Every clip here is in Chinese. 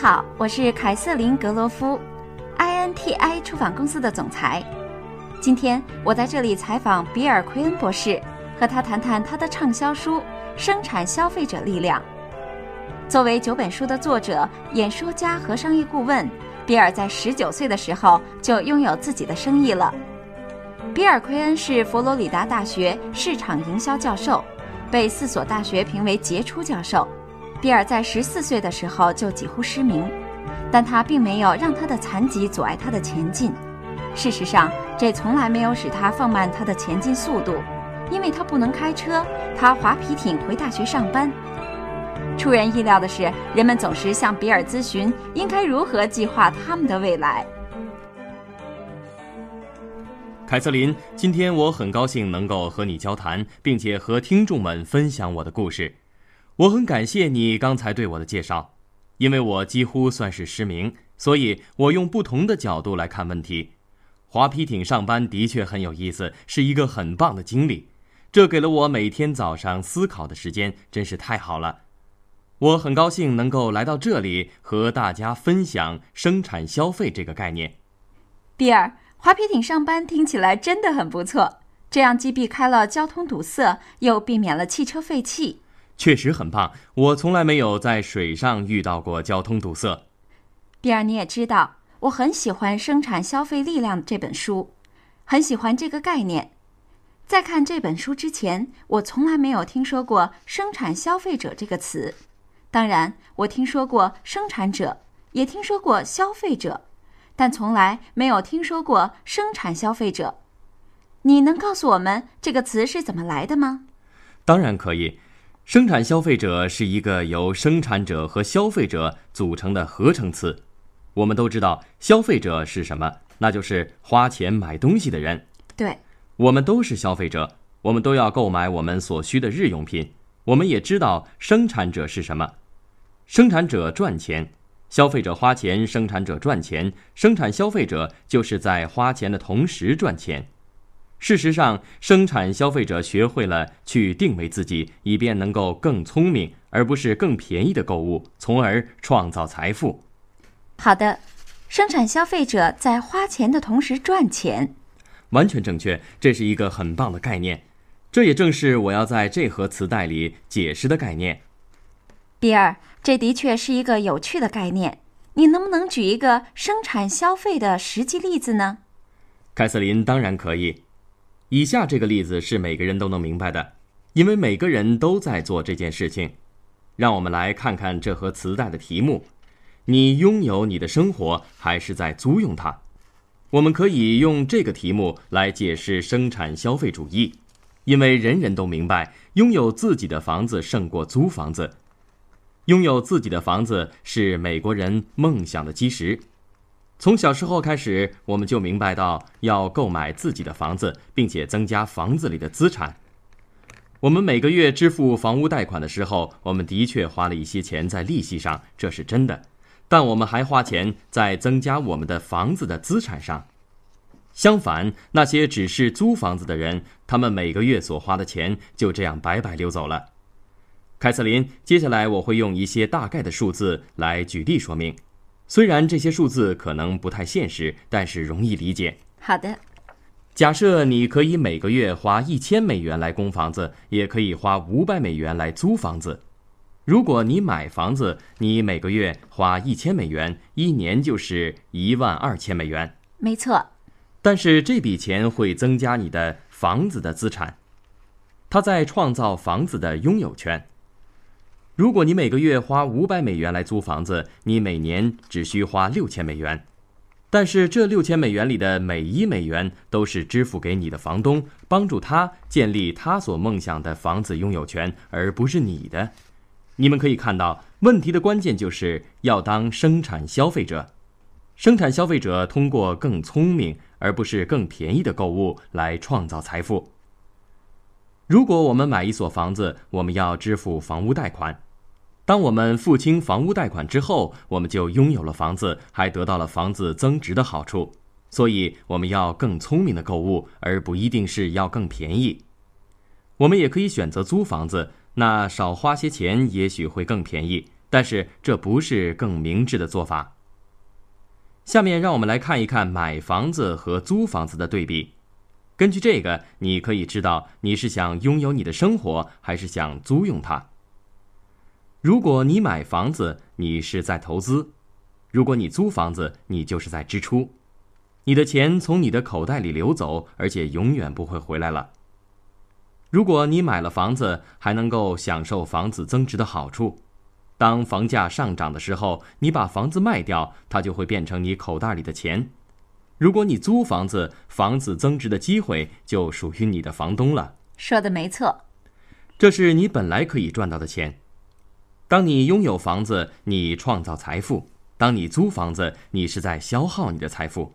好，我是凯瑟琳·格罗夫，INTI 出版公司的总裁。今天我在这里采访比尔·奎恩博士，和他谈谈他的畅销书《生产消费者力量》。作为九本书的作者、演说家和商业顾问，比尔在十九岁的时候就拥有自己的生意了。比尔·奎恩是佛罗里达大学市场营销教授，被四所大学评为杰出教授。比尔在十四岁的时候就几乎失明，但他并没有让他的残疾阻碍他的前进。事实上，这从来没有使他放慢他的前进速度，因为他不能开车，他划皮艇回大学上班。出人意料的是，人们总是向比尔咨询应该如何计划他们的未来。凯瑟琳，今天我很高兴能够和你交谈，并且和听众们分享我的故事。我很感谢你刚才对我的介绍，因为我几乎算是失明，所以我用不同的角度来看问题。划皮艇上班的确很有意思，是一个很棒的经历，这给了我每天早上思考的时间，真是太好了。我很高兴能够来到这里和大家分享生产消费这个概念。比尔，划皮艇上班听起来真的很不错，这样既避开了交通堵塞，又避免了汽车废气。确实很棒，我从来没有在水上遇到过交通堵塞。比尔，你也知道，我很喜欢《生产消费力量》这本书，很喜欢这个概念。在看这本书之前，我从来没有听说过“生产消费者”这个词。当然，我听说过生产者，也听说过消费者，但从来没有听说过生产消费者。你能告诉我们这个词是怎么来的吗？当然可以。生产消费者是一个由生产者和消费者组成的合成词。我们都知道，消费者是什么？那就是花钱买东西的人。对，我们都是消费者，我们都要购买我们所需的日用品。我们也知道，生产者是什么？生产者赚钱，消费者花钱，生产者赚钱，生产消费者就是在花钱的同时赚钱。事实上，生产消费者学会了去定位自己，以便能够更聪明，而不是更便宜的购物，从而创造财富。好的，生产消费者在花钱的同时赚钱，完全正确。这是一个很棒的概念，这也正是我要在这盒磁带里解释的概念。比尔，这的确是一个有趣的概念。你能不能举一个生产消费的实际例子呢？凯瑟琳，当然可以。以下这个例子是每个人都能明白的，因为每个人都在做这件事情。让我们来看看这盒磁带的题目：你拥有你的生活，还是在租用它？我们可以用这个题目来解释生产消费主义，因为人人都明白，拥有自己的房子胜过租房子。拥有自己的房子是美国人梦想的基石。从小时候开始，我们就明白到要购买自己的房子，并且增加房子里的资产。我们每个月支付房屋贷款的时候，我们的确花了一些钱在利息上，这是真的。但我们还花钱在增加我们的房子的资产上。相反，那些只是租房子的人，他们每个月所花的钱就这样白白溜走了。凯瑟琳，接下来我会用一些大概的数字来举例说明。虽然这些数字可能不太现实，但是容易理解。好的，假设你可以每个月花一千美元来供房子，也可以花五百美元来租房子。如果你买房子，你每个月花一千美元，一年就是一万二千美元。没错。但是这笔钱会增加你的房子的资产，它在创造房子的拥有权。如果你每个月花五百美元来租房子，你每年只需花六千美元。但是这六千美元里的每一美元都是支付给你的房东，帮助他建立他所梦想的房子拥有权，而不是你的。你们可以看到，问题的关键就是要当生产消费者。生产消费者通过更聪明而不是更便宜的购物来创造财富。如果我们买一所房子，我们要支付房屋贷款。当我们付清房屋贷款之后，我们就拥有了房子，还得到了房子增值的好处。所以，我们要更聪明的购物，而不一定是要更便宜。我们也可以选择租房子，那少花些钱，也许会更便宜。但是这不是更明智的做法。下面让我们来看一看买房子和租房子的对比。根据这个，你可以知道你是想拥有你的生活，还是想租用它。如果你买房子，你是在投资；如果你租房子，你就是在支出。你的钱从你的口袋里流走，而且永远不会回来了。如果你买了房子，还能够享受房子增值的好处。当房价上涨的时候，你把房子卖掉，它就会变成你口袋里的钱。如果你租房子，房子增值的机会就属于你的房东了。说的没错，这是你本来可以赚到的钱。当你拥有房子，你创造财富；当你租房子，你是在消耗你的财富。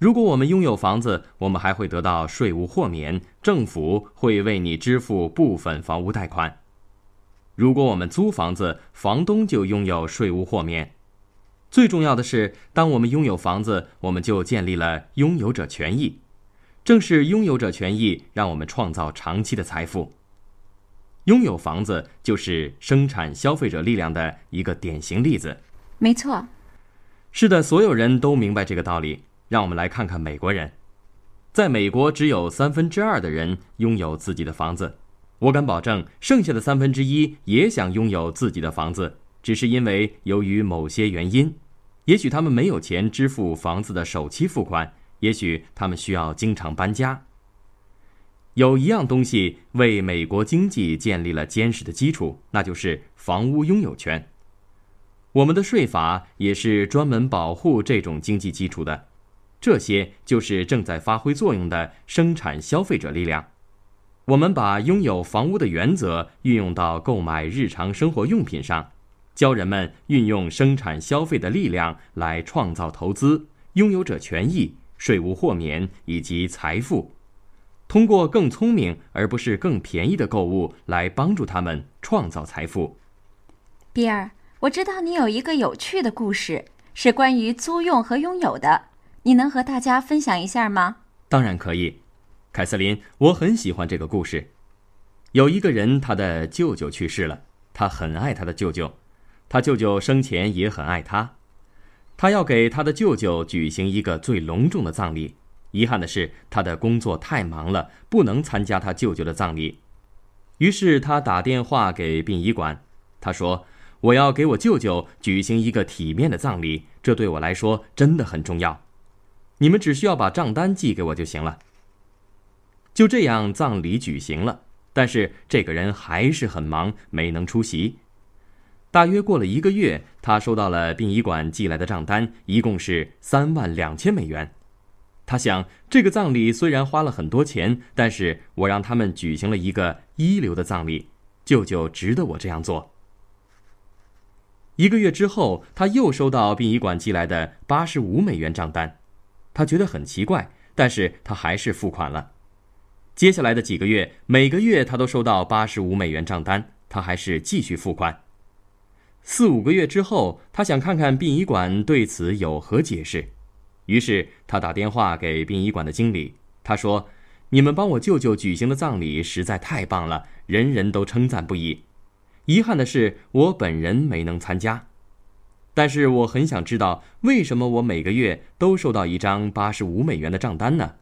如果我们拥有房子，我们还会得到税务豁免，政府会为你支付部分房屋贷款。如果我们租房子，房东就拥有税务豁免。最重要的是，当我们拥有房子，我们就建立了拥有者权益。正是拥有者权益，让我们创造长期的财富。拥有房子就是生产消费者力量的一个典型例子。没错，是的，所有人都明白这个道理。让我们来看看美国人，在美国只有三分之二的人拥有自己的房子。我敢保证，剩下的三分之一也想拥有自己的房子。只是因为由于某些原因，也许他们没有钱支付房子的首期付款，也许他们需要经常搬家。有一样东西为美国经济建立了坚实的基础，那就是房屋拥有权。我们的税法也是专门保护这种经济基础的。这些就是正在发挥作用的生产消费者力量。我们把拥有房屋的原则运用到购买日常生活用品上。教人们运用生产消费的力量来创造投资、拥有者权益、税务豁免以及财富，通过更聪明而不是更便宜的购物来帮助他们创造财富。比尔，我知道你有一个有趣的故事，是关于租用和拥有的，你能和大家分享一下吗？当然可以，凯瑟琳，我很喜欢这个故事。有一个人，他的舅舅去世了，他很爱他的舅舅。他舅舅生前也很爱他，他要给他的舅舅举行一个最隆重的葬礼。遗憾的是，他的工作太忙了，不能参加他舅舅的葬礼。于是他打电话给殡仪馆，他说：“我要给我舅舅举行一个体面的葬礼，这对我来说真的很重要。你们只需要把账单寄给我就行了。”就这样，葬礼举行了，但是这个人还是很忙，没能出席。大约过了一个月，他收到了殡仪馆寄来的账单，一共是三万两千美元。他想，这个葬礼虽然花了很多钱，但是我让他们举行了一个一流的葬礼，舅舅值得我这样做。一个月之后，他又收到殡仪馆寄来的八十五美元账单，他觉得很奇怪，但是他还是付款了。接下来的几个月，每个月他都收到八十五美元账单，他还是继续付款。四五个月之后，他想看看殡仪馆对此有何解释，于是他打电话给殡仪馆的经理。他说：“你们帮我舅舅举行的葬礼实在太棒了，人人都称赞不已。遗憾的是，我本人没能参加。但是我很想知道，为什么我每个月都收到一张八十五美元的账单呢？”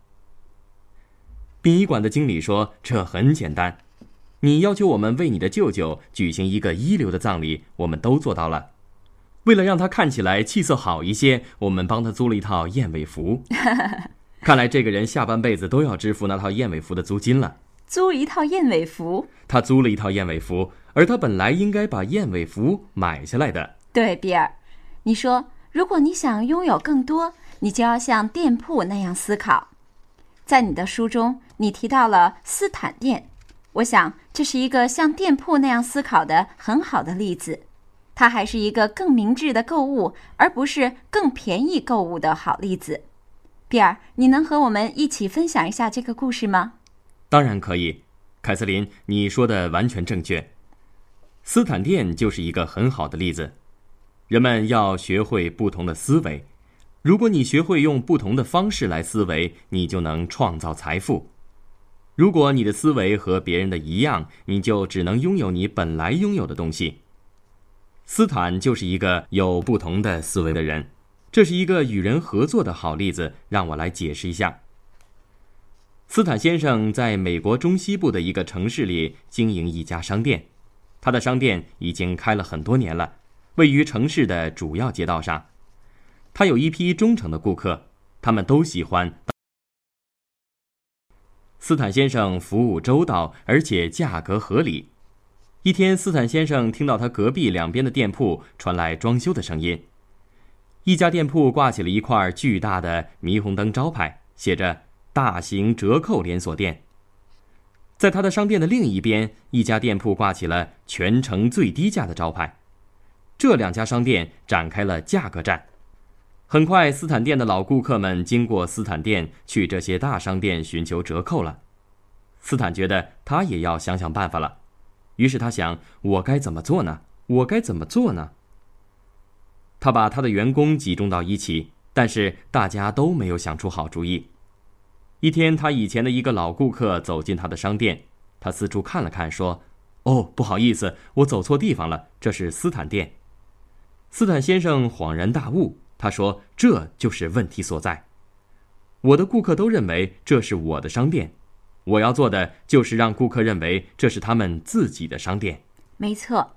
殡仪馆的经理说：“这很简单。”你要求我们为你的舅舅举行一个一流的葬礼，我们都做到了。为了让他看起来气色好一些，我们帮他租了一套燕尾服。看来这个人下半辈子都要支付那套燕尾服的租金了。租一套燕尾服？他租了一套燕尾服，而他本来应该把燕尾服买下来的。对，比尔，你说，如果你想拥有更多，你就要像店铺那样思考。在你的书中，你提到了斯坦店。我想这是一个像店铺那样思考的很好的例子，它还是一个更明智的购物，而不是更便宜购物的好例子。比尔，你能和我们一起分享一下这个故事吗？当然可以，凯瑟琳，你说的完全正确。斯坦店就是一个很好的例子。人们要学会不同的思维，如果你学会用不同的方式来思维，你就能创造财富。如果你的思维和别人的一样，你就只能拥有你本来拥有的东西。斯坦就是一个有不同的思维的人，这是一个与人合作的好例子。让我来解释一下。斯坦先生在美国中西部的一个城市里经营一家商店，他的商店已经开了很多年了，位于城市的主要街道上。他有一批忠诚的顾客，他们都喜欢。斯坦先生服务周到，而且价格合理。一天，斯坦先生听到他隔壁两边的店铺传来装修的声音。一家店铺挂起了一块巨大的霓虹灯招牌，写着“大型折扣连锁店”。在他的商店的另一边，一家店铺挂起了“全城最低价”的招牌。这两家商店展开了价格战。很快，斯坦店的老顾客们经过斯坦店，去这些大商店寻求折扣了。斯坦觉得他也要想想办法了，于是他想：我该怎么做呢？我该怎么做呢？他把他的员工集中到一起，但是大家都没有想出好主意。一天，他以前的一个老顾客走进他的商店，他四处看了看，说：“哦，不好意思，我走错地方了，这是斯坦店。”斯坦先生恍然大悟。他说：“这就是问题所在。我的顾客都认为这是我的商店，我要做的就是让顾客认为这是他们自己的商店。”没错。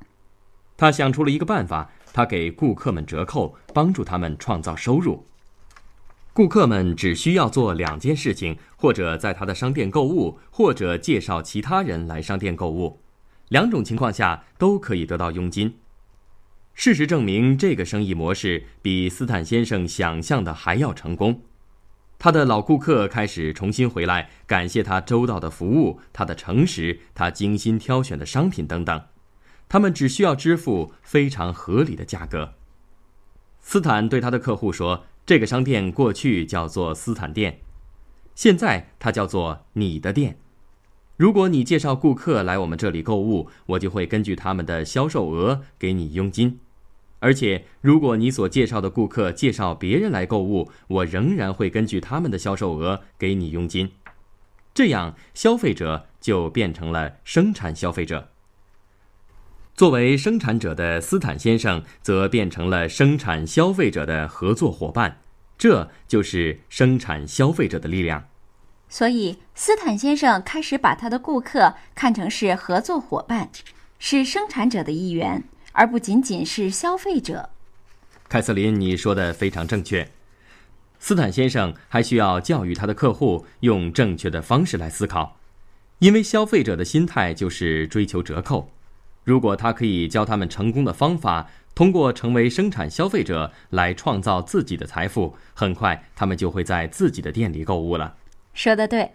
他想出了一个办法，他给顾客们折扣，帮助他们创造收入。顾客们只需要做两件事情：或者在他的商店购物，或者介绍其他人来商店购物。两种情况下都可以得到佣金。事实证明，这个生意模式比斯坦先生想象的还要成功。他的老顾客开始重新回来，感谢他周到的服务、他的诚实、他精心挑选的商品等等。他们只需要支付非常合理的价格。斯坦对他的客户说：“这个商店过去叫做斯坦店，现在它叫做你的店。如果你介绍顾客来我们这里购物，我就会根据他们的销售额给你佣金。”而且，如果你所介绍的顾客介绍别人来购物，我仍然会根据他们的销售额给你佣金。这样，消费者就变成了生产消费者。作为生产者的斯坦先生，则变成了生产消费者的合作伙伴。这就是生产消费者的力量。所以，斯坦先生开始把他的顾客看成是合作伙伴，是生产者的一员。而不仅仅是消费者，凯瑟琳，你说的非常正确。斯坦先生还需要教育他的客户用正确的方式来思考，因为消费者的心态就是追求折扣。如果他可以教他们成功的方法，通过成为生产消费者来创造自己的财富，很快他们就会在自己的店里购物了。说的对，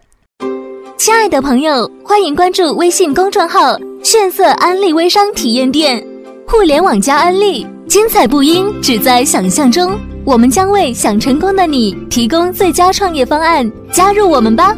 亲爱的朋友，欢迎关注微信公众号“炫色安利微商体验店”。互联网加安利，精彩不应只在想象中。我们将为想成功的你提供最佳创业方案，加入我们吧。